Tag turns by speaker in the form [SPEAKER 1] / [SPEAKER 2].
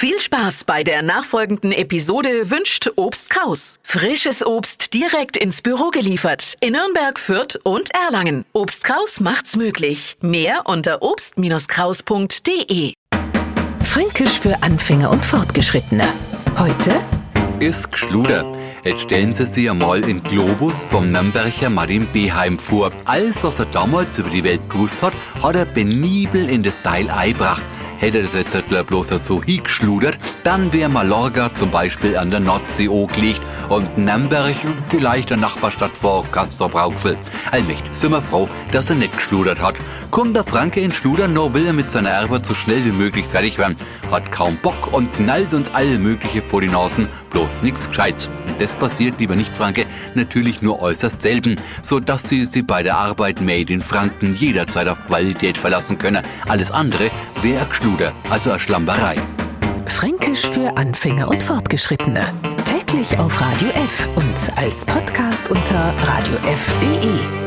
[SPEAKER 1] Viel Spaß bei der nachfolgenden Episode wünscht Obst Kraus. Frisches Obst direkt ins Büro geliefert in Nürnberg, Fürth und Erlangen. Obst Kraus macht's möglich. Mehr unter obst-kraus.de.
[SPEAKER 2] Fränkisch für Anfänger und Fortgeschrittene. Heute
[SPEAKER 3] ist Gschluder. Jetzt stellen Sie sich einmal in Globus vom Nürnberger Martin Beheim vor. Alles, was er damals über die Welt gewusst hat, hat er penibel in das Teil eingebracht. Hätte das jetzt bloß so hingeschludert, dann wäre Mallorca zum Beispiel an der Nordsee angelegt und Nürnberg vielleicht der Nachbarstadt vor Castrop-Rauxel. Allmächt, sind wir froh, dass er nicht geschludert hat. Kommt der Franke in Schludern, nur will er mit seiner Erbe so schnell wie möglich fertig werden. Hat kaum Bock und knallt uns alle mögliche vor die Nasen, bloß nichts Gescheites. Und das passiert, lieber Nicht-Franke, natürlich nur äußerst selten, so dass Sie sie bei der Arbeit Made in Franken jederzeit auf Qualität verlassen können. Alles andere wäre Geschluder, also eine Schlamperei.
[SPEAKER 2] Fränkisch für Anfänger und Fortgeschrittene. Täglich auf Radio F und als Podcast unter radiof.de.